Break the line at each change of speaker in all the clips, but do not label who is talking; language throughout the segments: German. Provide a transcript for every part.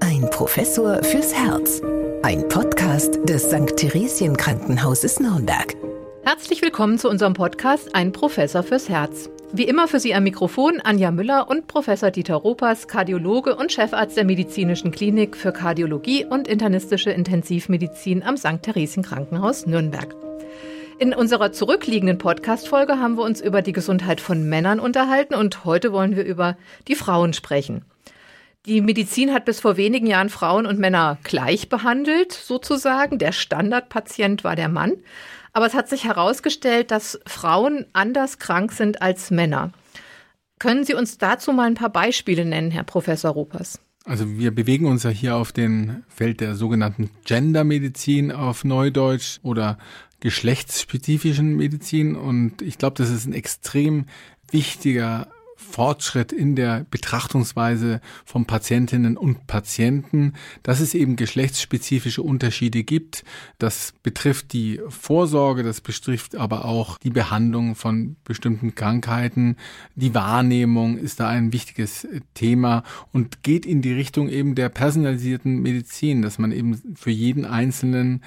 Ein Professor fürs Herz. Ein Podcast des St. Theresien Krankenhauses Nürnberg.
Herzlich willkommen zu unserem Podcast Ein Professor fürs Herz. Wie immer für Sie am Mikrofon Anja Müller und Professor Dieter Ropers, Kardiologe und Chefarzt der Medizinischen Klinik für Kardiologie und internistische Intensivmedizin am St. Theresien Krankenhaus Nürnberg. In unserer zurückliegenden Podcast-Folge haben wir uns über die Gesundheit von Männern unterhalten und heute wollen wir über die Frauen sprechen. Die Medizin hat bis vor wenigen Jahren Frauen und Männer gleich behandelt, sozusagen. Der Standardpatient war der Mann. Aber es hat sich herausgestellt, dass Frauen anders krank sind als Männer. Können Sie uns dazu mal ein paar Beispiele nennen, Herr Professor Rupers?
Also wir bewegen uns ja hier auf dem Feld der sogenannten Gendermedizin auf Neudeutsch oder geschlechtsspezifischen Medizin und ich glaube, das ist ein extrem wichtiger Fortschritt in der Betrachtungsweise von Patientinnen und Patienten, dass es eben geschlechtsspezifische Unterschiede gibt. Das betrifft die Vorsorge, das betrifft aber auch die Behandlung von bestimmten Krankheiten. Die Wahrnehmung ist da ein wichtiges Thema und geht in die Richtung eben der personalisierten Medizin, dass man eben für jeden Einzelnen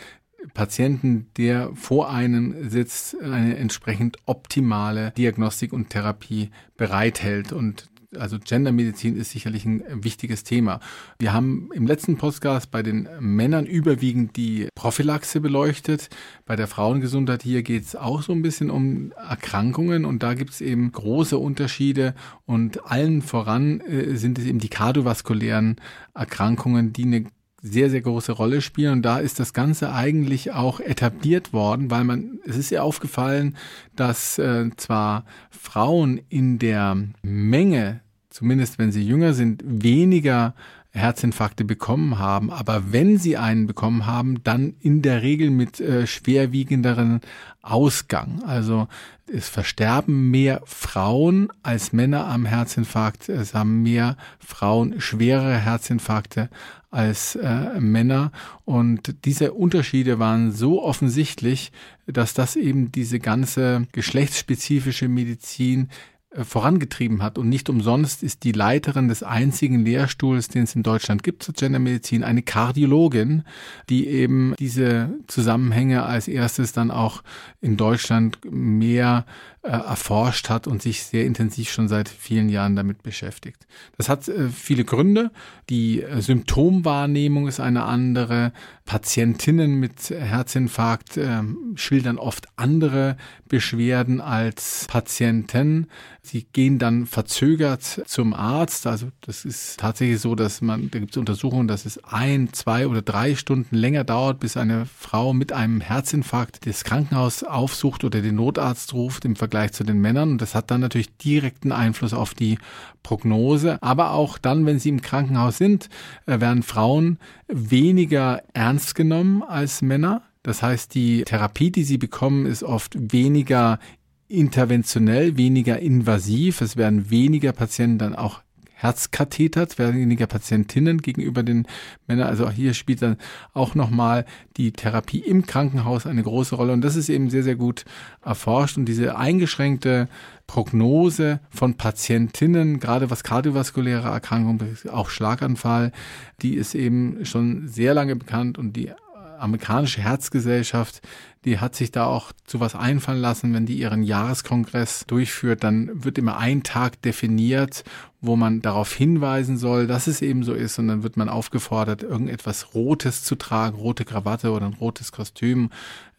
Patienten, der vor einem sitzt, eine entsprechend optimale Diagnostik und Therapie bereithält. Und also Gendermedizin ist sicherlich ein wichtiges Thema. Wir haben im letzten Podcast bei den Männern überwiegend die Prophylaxe beleuchtet. Bei der Frauengesundheit hier geht es auch so ein bisschen um Erkrankungen und da gibt es eben große Unterschiede und allen voran äh, sind es eben die kardiovaskulären Erkrankungen, die eine sehr, sehr große Rolle spielen. Und da ist das Ganze eigentlich auch etabliert worden, weil man, es ist ja aufgefallen, dass äh, zwar Frauen in der Menge, zumindest wenn sie jünger sind, weniger Herzinfarkte bekommen haben, aber wenn sie einen bekommen haben, dann in der Regel mit äh, schwerwiegenderen Ausgang. Also es versterben mehr Frauen als Männer am Herzinfarkt. Es haben mehr Frauen schwere Herzinfarkte als äh, Männer. Und diese Unterschiede waren so offensichtlich, dass das eben diese ganze geschlechtsspezifische Medizin vorangetrieben hat. Und nicht umsonst ist die Leiterin des einzigen Lehrstuhls, den es in Deutschland gibt zur Gendermedizin, eine Kardiologin, die eben diese Zusammenhänge als erstes dann auch in Deutschland mehr äh, erforscht hat und sich sehr intensiv schon seit vielen Jahren damit beschäftigt. Das hat äh, viele Gründe. Die äh, Symptomwahrnehmung ist eine andere. Patientinnen mit Herzinfarkt äh, schildern oft andere Beschwerden als Patienten. Sie gehen dann verzögert zum Arzt. Also das ist tatsächlich so, dass man, da gibt es Untersuchungen, dass es ein, zwei oder drei Stunden länger dauert, bis eine Frau mit einem Herzinfarkt das Krankenhaus aufsucht oder den Notarzt ruft im Vergleich Vergleich zu den Männern. Und das hat dann natürlich direkten Einfluss auf die Prognose. Aber auch dann, wenn sie im Krankenhaus sind, äh, werden Frauen weniger ernst genommen als Männer. Das heißt, die Therapie, die sie bekommen, ist oft weniger interventionell, weniger invasiv. Es werden weniger Patienten dann auch Herzkathetert, weniger Patientinnen gegenüber den Männern. Also hier spielt dann auch nochmal die Therapie im Krankenhaus eine große Rolle. Und das ist eben sehr, sehr gut erforscht. Und diese eingeschränkte Prognose von Patientinnen, gerade was kardiovaskuläre Erkrankungen, auch Schlaganfall, die ist eben schon sehr lange bekannt und die amerikanische Herzgesellschaft, die hat sich da auch zu was einfallen lassen, wenn die ihren Jahreskongress durchführt, dann wird immer ein Tag definiert, wo man darauf hinweisen soll, dass es eben so ist und dann wird man aufgefordert, irgendetwas Rotes zu tragen, rote Krawatte oder ein rotes Kostüm,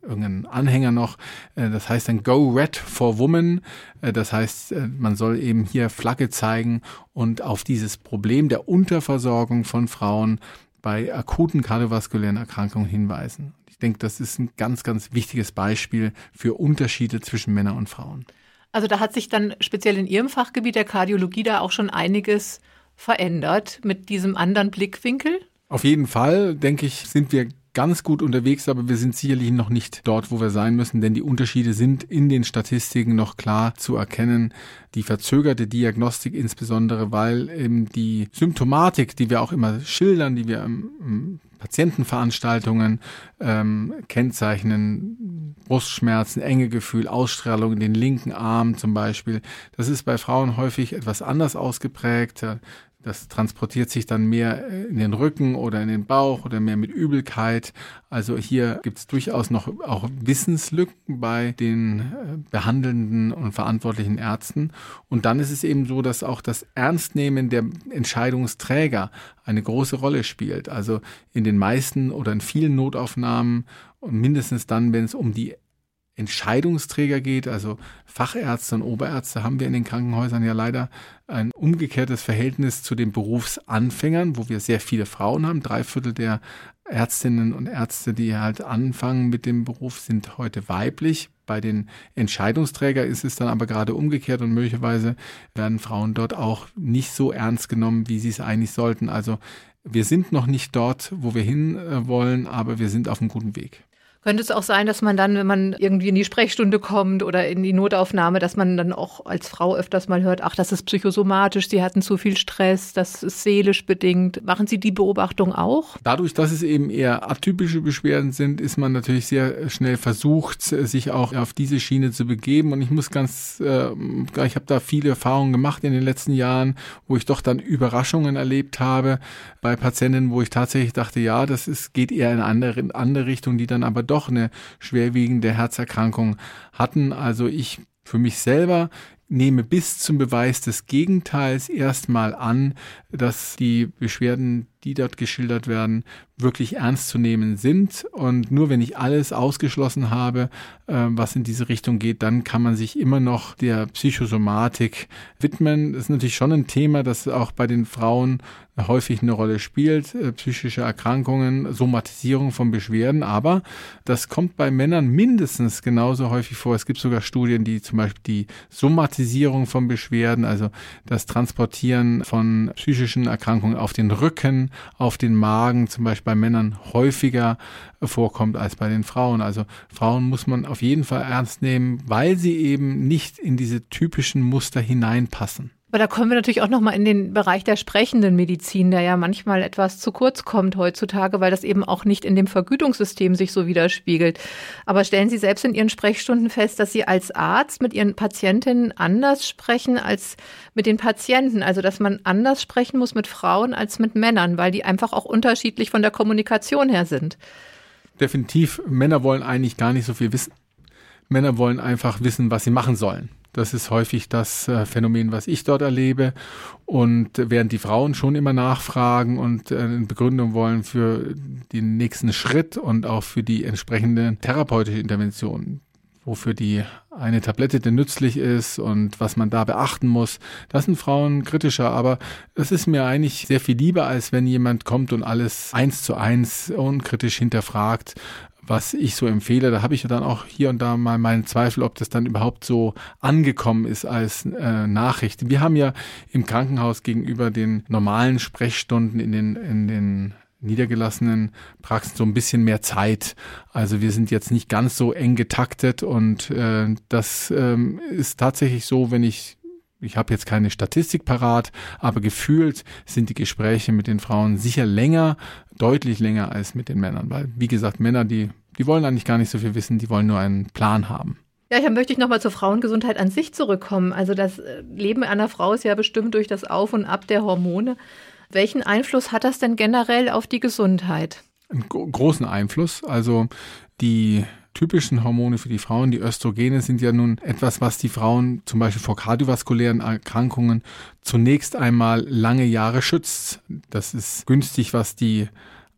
irgendeinen Anhänger noch. Äh, das heißt dann Go Red for Women. Äh, das heißt, äh, man soll eben hier Flagge zeigen und auf dieses Problem der Unterversorgung von Frauen bei akuten kardiovaskulären Erkrankungen hinweisen. Ich denke, das ist ein ganz, ganz wichtiges Beispiel für Unterschiede zwischen Männern und Frauen.
Also da hat sich dann speziell in Ihrem Fachgebiet der Kardiologie da auch schon einiges verändert mit diesem anderen Blickwinkel?
Auf jeden Fall, denke ich, sind wir ganz gut unterwegs, aber wir sind sicherlich noch nicht dort, wo wir sein müssen, denn die Unterschiede sind in den Statistiken noch klar zu erkennen. Die verzögerte Diagnostik insbesondere, weil eben die Symptomatik, die wir auch immer schildern, die wir im, Patientenveranstaltungen ähm, kennzeichnen, Brustschmerzen, enge Gefühl, Ausstrahlung in den linken Arm zum Beispiel. Das ist bei Frauen häufig etwas anders ausgeprägt Das transportiert sich dann mehr äh, in den Rücken oder in den Bauch oder mehr mit Übelkeit. Also hier gibt es durchaus noch auch Wissenslücken bei den äh, behandelnden und verantwortlichen Ärzten. Und dann ist es eben so, dass auch das Ernstnehmen der Entscheidungsträger eine große Rolle spielt. Also in den meisten oder in vielen Notaufnahmen und mindestens dann, wenn es um die Entscheidungsträger geht, also Fachärzte und Oberärzte, haben wir in den Krankenhäusern ja leider ein umgekehrtes Verhältnis zu den Berufsanfängern, wo wir sehr viele Frauen haben. Drei Viertel der Ärztinnen und Ärzte, die halt anfangen mit dem Beruf, sind heute weiblich. Bei den Entscheidungsträgern ist es dann aber gerade umgekehrt und möglicherweise werden Frauen dort auch nicht so ernst genommen, wie sie es eigentlich sollten. Also wir sind noch nicht dort, wo wir hin wollen, aber wir sind auf einem guten Weg.
Könnte es auch sein, dass man dann, wenn man irgendwie in die Sprechstunde kommt oder in die Notaufnahme, dass man dann auch als Frau öfters mal hört, ach, das ist psychosomatisch, Sie hatten zu viel Stress, das ist seelisch bedingt. Machen Sie die Beobachtung auch?
Dadurch, dass es eben eher atypische Beschwerden sind, ist man natürlich sehr schnell versucht, sich auch auf diese Schiene zu begeben. Und ich muss ganz, äh, ich habe da viele Erfahrungen gemacht in den letzten Jahren, wo ich doch dann Überraschungen erlebt habe bei Patientinnen, wo ich tatsächlich dachte, ja, das ist, geht eher in eine andere, in andere Richtung, die dann aber doch doch eine schwerwiegende Herzerkrankung hatten. Also ich für mich selber nehme bis zum Beweis des Gegenteils erstmal an, dass die Beschwerden, die dort geschildert werden, wirklich ernst zu nehmen sind. Und nur wenn ich alles ausgeschlossen habe, äh, was in diese Richtung geht, dann kann man sich immer noch der Psychosomatik widmen. Das ist natürlich schon ein Thema, das auch bei den Frauen häufig eine Rolle spielt, äh, psychische Erkrankungen, Somatisierung von Beschwerden, aber das kommt bei Männern mindestens genauso häufig vor. Es gibt sogar Studien, die zum Beispiel die Somatisierung von Beschwerden, also das Transportieren von psychischen Erkrankungen auf den Rücken, auf den Magen, zum Beispiel bei Männern häufiger vorkommt als bei den Frauen. Also Frauen muss man auf jeden Fall ernst nehmen, weil sie eben nicht in diese typischen Muster hineinpassen.
Aber da kommen wir natürlich auch nochmal in den Bereich der sprechenden Medizin, der ja manchmal etwas zu kurz kommt heutzutage, weil das eben auch nicht in dem Vergütungssystem sich so widerspiegelt. Aber stellen Sie selbst in Ihren Sprechstunden fest, dass Sie als Arzt mit Ihren Patientinnen anders sprechen als mit den Patienten. Also, dass man anders sprechen muss mit Frauen als mit Männern, weil die einfach auch unterschiedlich von der Kommunikation her sind.
Definitiv. Männer wollen eigentlich gar nicht so viel wissen. Männer wollen einfach wissen, was sie machen sollen. Das ist häufig das äh, Phänomen, was ich dort erlebe. Und während die Frauen schon immer nachfragen und äh, eine Begründung wollen für den nächsten Schritt und auch für die entsprechende therapeutische Intervention, wofür die eine Tablette denn nützlich ist und was man da beachten muss. Das sind Frauen kritischer, aber das ist mir eigentlich sehr viel lieber, als wenn jemand kommt und alles eins zu eins unkritisch hinterfragt was ich so empfehle. Da habe ich ja dann auch hier und da mal meinen Zweifel, ob das dann überhaupt so angekommen ist als äh, Nachricht. Wir haben ja im Krankenhaus gegenüber den normalen Sprechstunden in den, in den niedergelassenen Praxen so ein bisschen mehr Zeit. Also wir sind jetzt nicht ganz so eng getaktet und äh, das ähm, ist tatsächlich so, wenn ich ich habe jetzt keine Statistik parat, aber gefühlt sind die Gespräche mit den Frauen sicher länger, deutlich länger als mit den Männern, weil wie gesagt, Männer, die die wollen eigentlich gar nicht so viel wissen, die wollen nur einen Plan haben.
Ja, hier möchte ich nochmal zur Frauengesundheit an sich zurückkommen. Also das äh, Leben einer Frau ist ja bestimmt durch das Auf und Ab der Hormone. Welchen Einfluss hat das denn generell auf die Gesundheit?
Einen großen Einfluss. Also die typischen Hormone für die Frauen, die Östrogene, sind ja nun etwas, was die Frauen zum Beispiel vor kardiovaskulären Erkrankungen zunächst einmal lange Jahre schützt. Das ist günstig, was die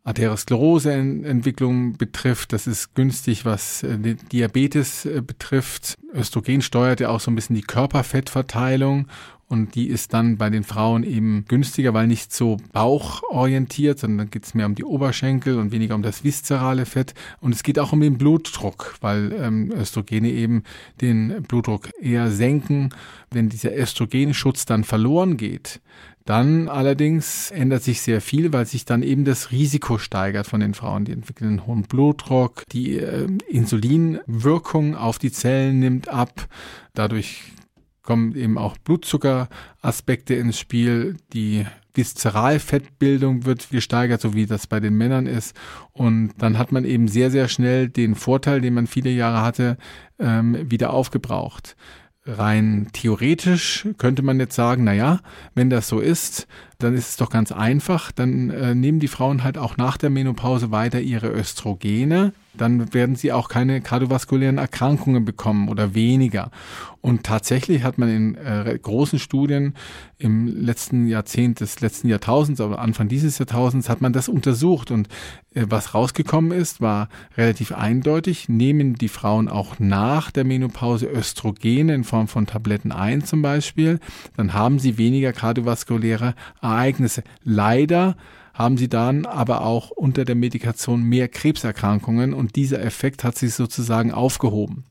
Arteriosklerose-Entwicklung betrifft. Das ist günstig, was äh, Diabetes äh, betrifft. Östrogen steuert ja auch so ein bisschen die Körperfettverteilung und die ist dann bei den Frauen eben günstiger, weil nicht so bauchorientiert, sondern geht es mehr um die Oberschenkel und weniger um das viszerale Fett. Und es geht auch um den Blutdruck, weil ähm, Östrogene eben den Blutdruck eher senken. Wenn dieser Östrogenschutz dann verloren geht, dann allerdings ändert sich sehr viel, weil sich dann eben das Risiko steigert von den Frauen. Die entwickeln einen hohen Blutdruck, die äh, Insulinwirkung auf die Zellen nimmt ab. Dadurch kommen eben auch Blutzuckeraspekte ins Spiel. Die Viszeralfettbildung wird gesteigert, so wie das bei den Männern ist. Und dann hat man eben sehr, sehr schnell den Vorteil, den man viele Jahre hatte, ähm, wieder aufgebraucht. rein theoretisch könnte man jetzt sagen, na ja, wenn das so ist, dann ist es doch ganz einfach. Dann äh, nehmen die Frauen halt auch nach der Menopause weiter ihre Östrogene. Dann werden sie auch keine kardiovaskulären Erkrankungen bekommen oder weniger. Und tatsächlich hat man in äh, großen Studien im letzten Jahrzehnt des letzten Jahrtausends, aber Anfang dieses Jahrtausends, hat man das untersucht. Und äh, was rausgekommen ist, war relativ eindeutig. Nehmen die Frauen auch nach der Menopause Östrogene in Form von Tabletten ein zum Beispiel, dann haben sie weniger kardiovaskuläre Ereignisse. Leider haben sie dann aber auch unter der Medikation mehr Krebserkrankungen und dieser Effekt hat sich sozusagen aufgehoben,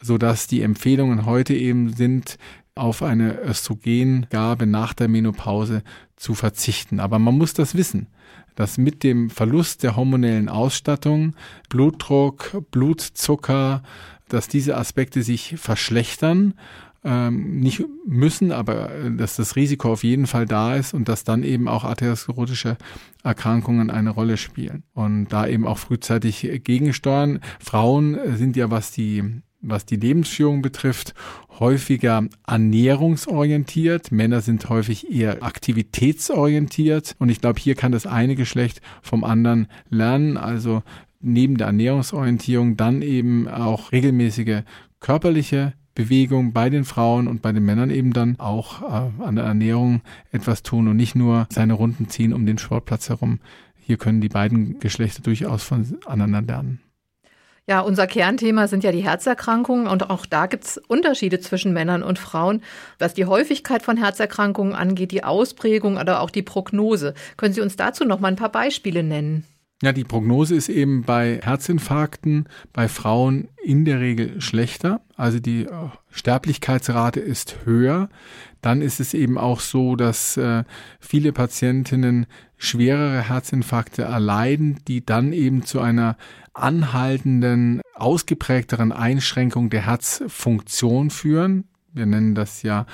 sodass die Empfehlungen heute eben sind, auf eine Östrogengabe nach der Menopause zu verzichten. Aber man muss das wissen, dass mit dem Verlust der hormonellen Ausstattung Blutdruck, Blutzucker, dass diese Aspekte sich verschlechtern ähm, nicht müssen, aber äh, dass das Risiko auf jeden Fall da ist und dass dann eben auch arteriosklerotische Erkrankungen eine Rolle spielen und da eben auch frühzeitig gegensteuern. Frauen sind ja, was die was die Lebensführung betrifft, häufiger ernährungsorientiert. Männer sind häufig eher aktivitätsorientiert. Und ich glaube, hier kann das eine Geschlecht vom anderen lernen. Also neben der Ernährungsorientierung dann eben auch regelmäßige körperliche Bewegung bei den Frauen und bei den Männern eben dann auch äh, an der Ernährung etwas tun und nicht nur seine Runden ziehen um den Sportplatz herum. Hier können die beiden Geschlechter durchaus voneinander lernen.
Ja, unser Kernthema sind ja die Herzerkrankungen und auch da gibt es Unterschiede zwischen Männern und Frauen, was die Häufigkeit von Herzerkrankungen angeht, die Ausprägung oder auch die Prognose. Können Sie uns dazu noch mal ein paar Beispiele nennen?
Ja, die Prognose ist eben bei Herzinfarkten bei Frauen in der Regel schlechter. Also die äh, Sterblichkeitsrate ist höher. Dann ist es eben auch so, dass äh, viele Patientinnen schwerere Herzinfarkte erleiden, die dann eben zu einer anhaltenden, ausgeprägteren Einschränkung der Herzfunktion führen. Wir nennen das ja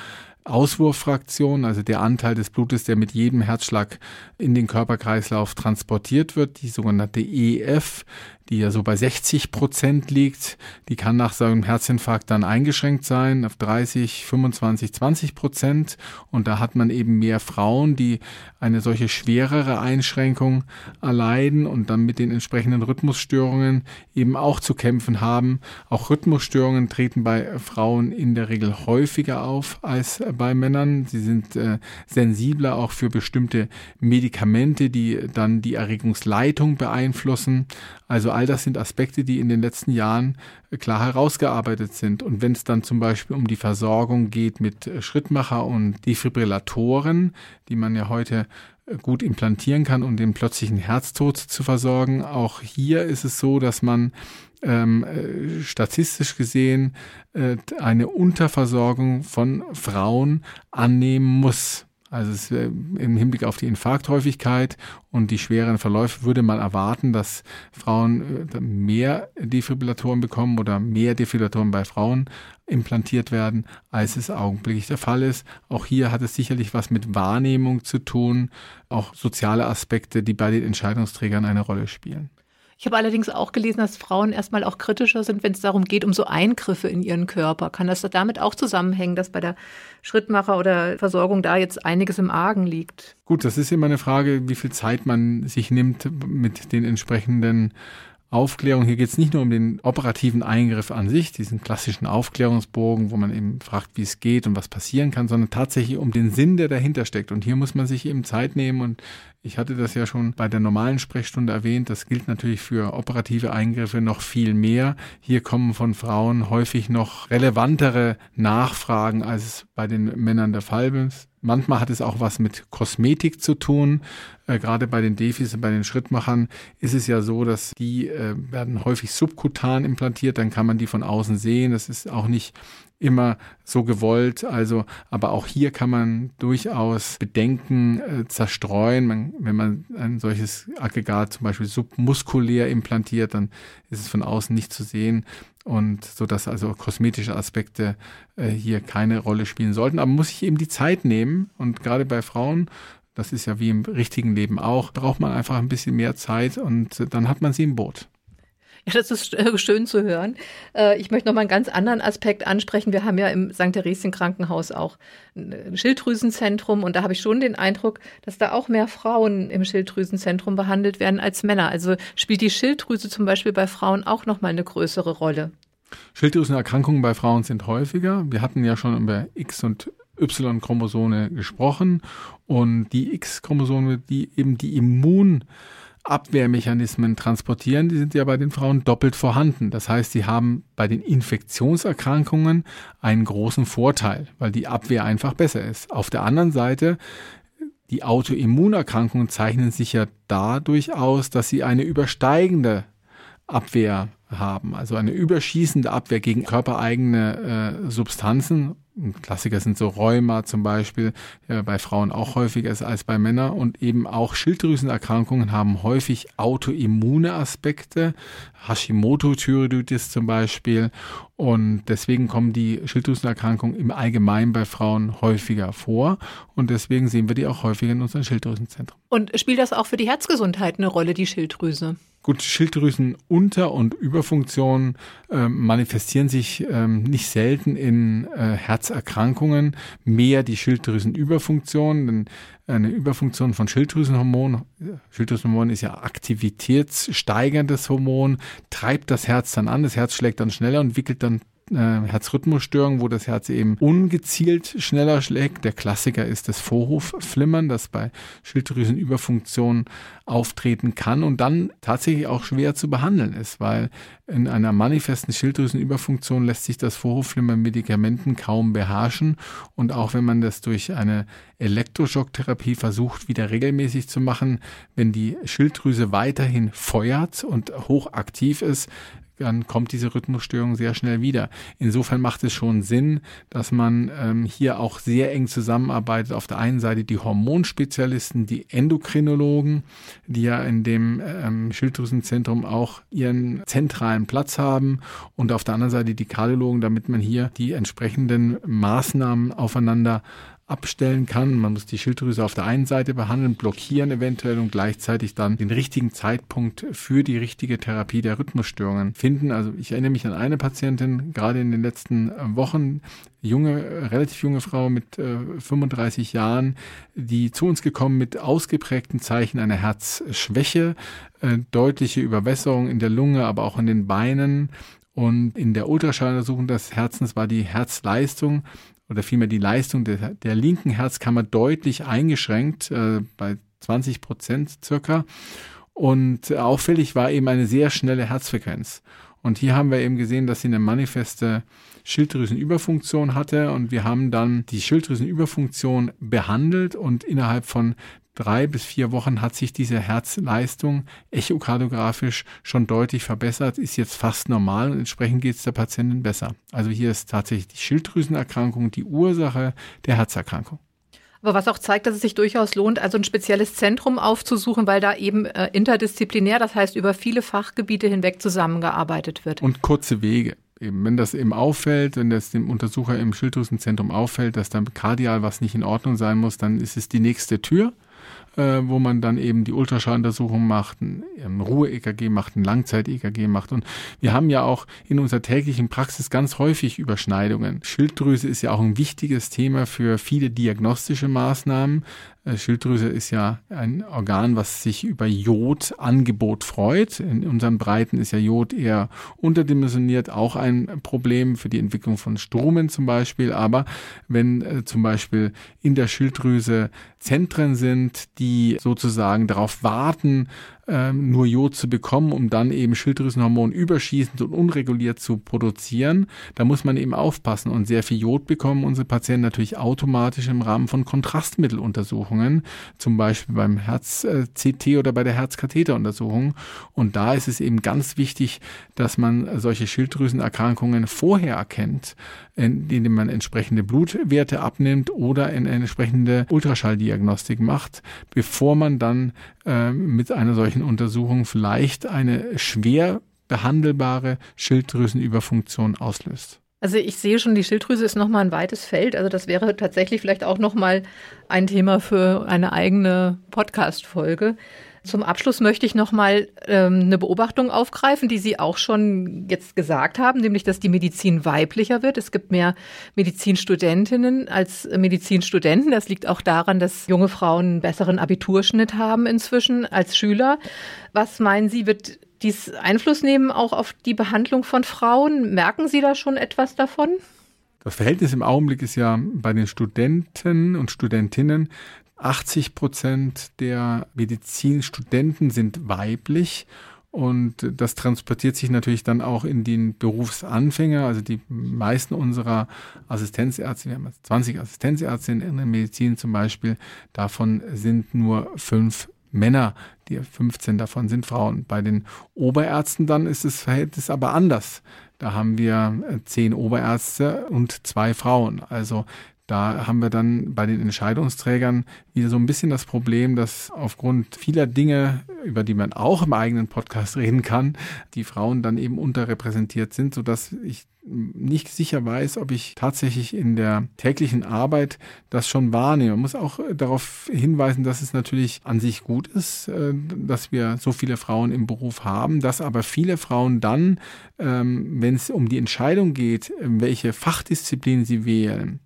Auswurffraktion, also der Anteil des Blutes, der mit jedem Herzschlag in den Körperkreislauf transportiert wird, die sogenannte EF, die ja so bei 60 Prozent liegt. Die kann nach so einem Herzinfarkt dann eingeschränkt sein auf 30, 25, 20 Prozent. Und da hat man eben mehr Frauen, die eine solche schwerere Einschränkung erleiden und dann mit den entsprechenden Rhythmusstörungen eben auch zu kämpfen haben. Auch Rhythmusstörungen treten bei Frauen in der Regel häufiger auf als bei Männern. Sie sind äh, sensibler auch für bestimmte Medikamente, die dann die Erregungsleitung beeinflussen. Also all das sind Aspekte, die in den letzten Jahren äh, klar herausgearbeitet sind. Und wenn es dann zum Beispiel um die Versorgung geht mit äh, Schrittmacher und Defibrillatoren, die man ja heute äh, gut implantieren kann, um den plötzlichen Herztod zu versorgen, auch hier ist es so, dass man ähm, statistisch gesehen äh, eine Unterversorgung von Frauen annehmen muss. Also es, äh, im Hinblick auf die Infarkthäufigkeit und die schweren Verläufe würde man erwarten, dass Frauen äh, mehr Defibrillatoren bekommen oder mehr Defibrillatoren bei Frauen implantiert werden, als es augenblicklich der Fall ist. Auch hier hat es sicherlich was mit Wahrnehmung zu tun, auch soziale Aspekte, die bei den Entscheidungsträgern eine Rolle spielen.
Ich habe allerdings auch gelesen, dass Frauen erstmal auch kritischer sind, wenn es darum geht, um so Eingriffe in ihren Körper. Kann das damit auch zusammenhängen, dass bei der Schrittmacher oder Versorgung da jetzt einiges im Argen liegt?
Gut, das ist immer eine Frage, wie viel Zeit man sich nimmt mit den entsprechenden Aufklärung. Hier geht es nicht nur um den operativen Eingriff an sich, diesen klassischen Aufklärungsbogen, wo man eben fragt, wie es geht und was passieren kann, sondern tatsächlich um den Sinn, der dahinter steckt. Und hier muss man sich eben Zeit nehmen und ich hatte das ja schon bei der normalen Sprechstunde erwähnt. Das gilt natürlich für operative Eingriffe noch viel mehr. Hier kommen von Frauen häufig noch relevantere Nachfragen, als es bei den Männern der Fall ist. Manchmal hat es auch was mit Kosmetik zu tun. Äh, gerade bei den Defis und bei den Schrittmachern ist es ja so, dass die äh, werden häufig subkutan implantiert. Dann kann man die von außen sehen. Das ist auch nicht immer so gewollt. Also, aber auch hier kann man durchaus Bedenken äh, zerstreuen. Man, wenn man ein solches Aggregat zum Beispiel submuskulär implantiert, dann ist es von außen nicht zu sehen und so dass also kosmetische Aspekte äh, hier keine Rolle spielen sollten. Aber muss sich eben die Zeit nehmen und gerade bei Frauen das ist ja wie im richtigen Leben auch, braucht man einfach ein bisschen mehr Zeit und dann hat man sie im Boot.
Ja, das ist äh, schön zu hören. Äh, ich möchte noch mal einen ganz anderen Aspekt ansprechen. Wir haben ja im St. Theresien Krankenhaus auch ein Schilddrüsenzentrum und da habe ich schon den Eindruck, dass da auch mehr Frauen im Schilddrüsenzentrum behandelt werden als Männer. Also spielt die Schilddrüse zum Beispiel bei Frauen auch noch mal eine größere Rolle.
Schilddrüsenerkrankungen bei Frauen sind häufiger. Wir hatten ja schon über X- und Y-Chromosome gesprochen und die X-Chromosome, die eben die Immun Abwehrmechanismen transportieren, die sind ja bei den Frauen doppelt vorhanden. Das heißt, sie haben bei den Infektionserkrankungen einen großen Vorteil, weil die Abwehr einfach besser ist. Auf der anderen Seite, die Autoimmunerkrankungen zeichnen sich ja dadurch aus, dass sie eine übersteigende Abwehr haben, also eine überschießende Abwehr gegen körpereigene äh, Substanzen Klassiker sind so Rheuma zum Beispiel, ja, bei Frauen auch häufiger ist als bei Männern und eben auch Schilddrüsenerkrankungen haben häufig autoimmune Aspekte, Hashimoto-Thyreoiditis zum Beispiel und deswegen kommen die Schilddrüsenerkrankungen im Allgemeinen bei Frauen häufiger vor und deswegen sehen wir die auch häufiger in unseren Schilddrüsenzentren.
Und spielt das auch für die Herzgesundheit eine Rolle, die Schilddrüse?
Gut, Schilddrüsenunter- und Überfunktionen äh, manifestieren sich ähm, nicht selten in äh, Herzerkrankungen, mehr die Schilddrüsenüberfunktion, denn eine Überfunktion von Schilddrüsenhormon, Schilddrüsenhormon ist ja aktivitätssteigerndes Hormon, treibt das Herz dann an, das Herz schlägt dann schneller und wickelt dann äh, Herzrhythmusstörung, wo das Herz eben ungezielt schneller schlägt. Der Klassiker ist das Vorhofflimmern, das bei Schilddrüsenüberfunktion auftreten kann und dann tatsächlich auch schwer zu behandeln ist, weil in einer manifesten Schilddrüsenüberfunktion lässt sich das Vorhofflimmern Medikamenten kaum beherrschen und auch wenn man das durch eine Elektroschocktherapie versucht, wieder regelmäßig zu machen, wenn die Schilddrüse weiterhin feuert und hochaktiv ist, dann kommt diese Rhythmusstörung sehr schnell wieder. Insofern macht es schon Sinn, dass man ähm, hier auch sehr eng zusammenarbeitet. Auf der einen Seite die Hormonspezialisten, die Endokrinologen, die ja in dem ähm, Schilddrüsenzentrum auch ihren zentralen Platz haben und auf der anderen Seite die Kardiologen, damit man hier die entsprechenden Maßnahmen aufeinander abstellen kann. Man muss die Schilddrüse auf der einen Seite behandeln, blockieren eventuell und gleichzeitig dann den richtigen Zeitpunkt für die richtige Therapie der Rhythmusstörungen finden. Also ich erinnere mich an eine Patientin, gerade in den letzten äh, Wochen, junge, relativ junge Frau mit äh, 35 Jahren, die zu uns gekommen mit ausgeprägten Zeichen einer Herzschwäche, äh, deutliche Überwässerung in der Lunge, aber auch in den Beinen. Und in der Ultraschalluntersuchung des Herzens war die Herzleistung oder vielmehr die Leistung der, der linken Herzkammer deutlich eingeschränkt, äh, bei 20 Prozent circa. Und auffällig war eben eine sehr schnelle Herzfrequenz. Und hier haben wir eben gesehen, dass sie eine manifeste Schilddrüsenüberfunktion hatte und wir haben dann die Schilddrüsenüberfunktion behandelt und innerhalb von drei bis vier Wochen hat sich diese Herzleistung echokardiografisch schon deutlich verbessert, ist jetzt fast normal und entsprechend geht es der Patientin besser. Also hier ist tatsächlich die Schilddrüsenerkrankung die Ursache der Herzerkrankung.
Aber was auch zeigt, dass es sich durchaus lohnt, also ein spezielles Zentrum aufzusuchen, weil da eben äh, interdisziplinär, das heißt über viele Fachgebiete hinweg zusammengearbeitet wird.
Und kurze Wege. Eben, wenn das eben auffällt, wenn das dem Untersucher im Schilddrüsenzentrum auffällt, dass dann kardial was nicht in Ordnung sein muss, dann ist es die nächste Tür äh, wo man dann eben die Ultraschalluntersuchung macht, ein Ruhe-EKG macht, ein Langzeit-EKG macht. Und wir haben ja auch in unserer täglichen Praxis ganz häufig Überschneidungen. Schilddrüse ist ja auch ein wichtiges Thema für viele diagnostische Maßnahmen. Äh, Schilddrüse ist ja ein Organ, was sich über Jodangebot freut. In unseren Breiten ist ja Jod eher unterdimensioniert, auch ein Problem für die Entwicklung von Stromen zum Beispiel. Aber wenn äh, zum Beispiel in der Schilddrüse Zentren sind, die sozusagen darauf warten, ähm, nur Jod zu bekommen, um dann eben Schilddrüsenhormon überschießend und unreguliert zu produzieren. Da muss man eben aufpassen und sehr viel Jod bekommen unsere Patienten natürlich automatisch im Rahmen von Kontrastmitteluntersuchungen, zum Beispiel beim Herz-CT oder bei der Herzkatheteruntersuchung. Und da ist es eben ganz wichtig, dass man solche Schilddrüsenerkrankungen vorher erkennt, indem man entsprechende Blutwerte abnimmt oder eine entsprechende Ultraschalldiagnostik macht, bevor man dann äh, mit einer solchen Untersuchung vielleicht eine schwer behandelbare Schilddrüsenüberfunktion auslöst.
Also ich sehe schon, die Schilddrüse ist nochmal ein weites Feld. Also das wäre tatsächlich vielleicht auch nochmal ein Thema für eine eigene Podcast-Folge. Zum Abschluss möchte ich nochmal ähm, eine Beobachtung aufgreifen, die Sie auch schon jetzt gesagt haben, nämlich, dass die Medizin weiblicher wird. Es gibt mehr Medizinstudentinnen als Medizinstudenten. Das liegt auch daran, dass junge Frauen einen besseren Abiturschnitt haben inzwischen als Schüler. Was meinen Sie, wird dies Einfluss nehmen auch auf die Behandlung von Frauen? Merken Sie da schon etwas davon?
Das Verhältnis im Augenblick ist ja bei den Studenten und Studentinnen 80 Prozent der Medizinstudenten sind weiblich und das transportiert sich natürlich dann auch in den Berufsanfänger. Also die meisten unserer Assistenzärzte, wir haben 20 Assistenzärztinnen in der Medizin zum Beispiel, davon sind nur fünf Männer, die 15 davon sind Frauen. Bei den Oberärzten dann ist das Verhältnis aber anders. Da haben wir zehn Oberärzte und zwei Frauen. Also da haben wir dann bei den Entscheidungsträgern wieder so ein bisschen das Problem, dass aufgrund vieler Dinge, über die man auch im eigenen Podcast reden kann, die Frauen dann eben unterrepräsentiert sind, sodass ich nicht sicher weiß, ob ich tatsächlich in der täglichen Arbeit das schon wahrnehme. Man muss auch darauf hinweisen, dass es natürlich an sich gut ist, äh, dass wir so viele Frauen im Beruf haben, dass aber viele Frauen dann, ähm, wenn es um die Entscheidung geht, welche Fachdisziplin sie wählen,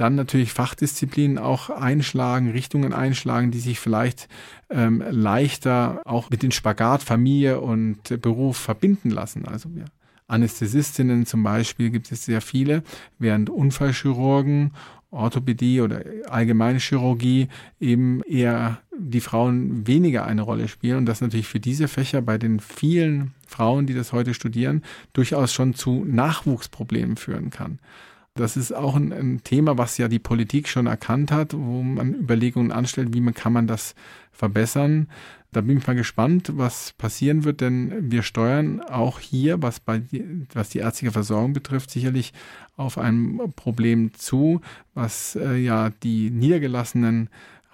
dann natürlich Fachdisziplinen auch einschlagen, Richtungen einschlagen, die sich vielleicht ähm, leichter auch mit den Spagat Familie und Beruf verbinden lassen. Also ja. Anästhesistinnen zum Beispiel gibt es sehr viele, während Unfallchirurgen, Orthopädie oder allgemeine Chirurgie eben eher die Frauen weniger eine Rolle spielen und das natürlich für diese Fächer bei den vielen Frauen, die das heute studieren, durchaus schon zu Nachwuchsproblemen führen kann. Das ist auch ein, ein, Thema, was ja die Politik schon erkannt hat, wo man Überlegungen anstellt, wie man kann man das verbessern. Da bin ich mal gespannt, was passieren wird, denn wir steuern auch hier, was, bei, was die ärztliche Versorgung betrifft, sicherlich auf ein Problem zu, was äh, ja die niedergelassenen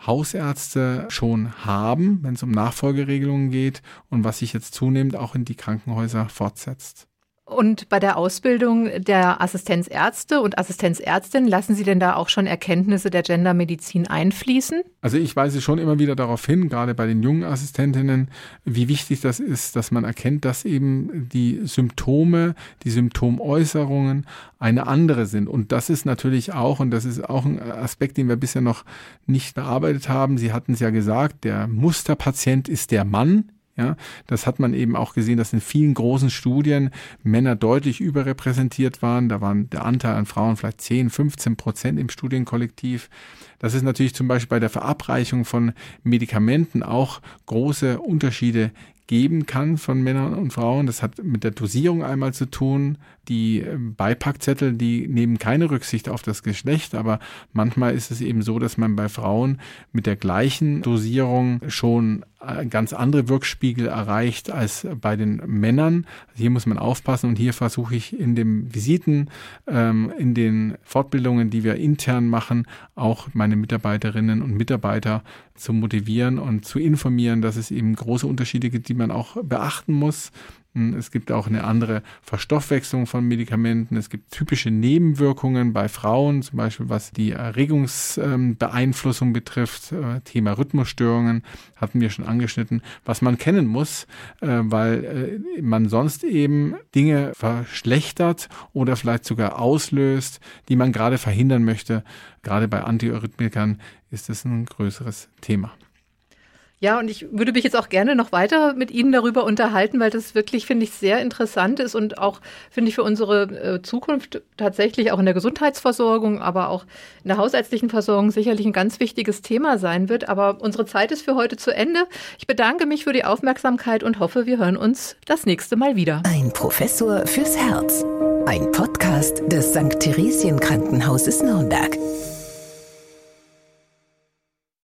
Hausärzte schon haben, wenn es um Nachfolgeregelungen geht und was sich jetzt zunehmend auch in die Krankenhäuser fortsetzt.
Und bei der Ausbildung der Assistenzärzte und Assistenzärztinnen, lassen Sie denn da auch schon Erkenntnisse der Gendermedizin einfließen?
Also ich weise schon immer wieder darauf hin, gerade bei den jungen Assistentinnen, wie wichtig das ist, dass man erkennt, dass eben die Symptome, die Symptomäußerungen eine andere sind. Und das ist natürlich auch, und das ist auch ein Aspekt, den wir bisher noch nicht bearbeitet haben. Sie hatten es ja gesagt, der Musterpatient ist der Mann ja, das hat man eben auch gesehen, dass in vielen großen Studien Männer deutlich überrepräsentiert waren. Da waren der Anteil an Frauen vielleicht 10, 15 Prozent im Studienkollektiv. Das ist natürlich zum Beispiel bei der Verabreichung von Medikamenten auch große Unterschiede geben kann von Männern und Frauen. Das hat mit der Dosierung einmal zu tun. Die ähm, Beipackzettel, die nehmen keine Rücksicht auf das Geschlecht, aber manchmal ist es eben so, dass man bei Frauen mit der gleichen Dosierung schon ganz andere Wirkspiegel erreicht als bei den Männern. Also hier muss man aufpassen und hier versuche ich in den Visiten, ähm, in den Fortbildungen, die wir intern machen, auch meine Mitarbeiterinnen und Mitarbeiter zu motivieren und zu informieren, dass es eben große Unterschiede gibt, die man auch beachten muss. Es gibt auch eine andere Verstoffwechslung von Medikamenten. Es gibt typische Nebenwirkungen bei Frauen, zum Beispiel was die Erregungsbeeinflussung betrifft. Äh, Thema Rhythmusstörungen hatten wir schon angeschnitten, was man kennen muss, äh, weil äh, man sonst eben Dinge verschlechtert oder vielleicht sogar auslöst, die man gerade verhindern möchte. Gerade bei Antieurythmikern ist es ein größeres Thema.
Ja, und ich würde mich jetzt auch gerne noch weiter mit Ihnen darüber unterhalten, weil das wirklich, finde ich, sehr interessant ist und auch, finde ich, für unsere äh, Zukunft tatsächlich auch in der Gesundheitsversorgung, aber auch in der hausärztlichen Versorgung sicherlich ein ganz wichtiges Thema sein wird. Aber unsere Zeit ist für heute zu Ende. Ich bedanke mich für die Aufmerksamkeit und hoffe, wir hören uns das nächste Mal wieder.
Ein Professor fürs Herz. Ein Podcast des St. Theresien Krankenhauses Nürnberg.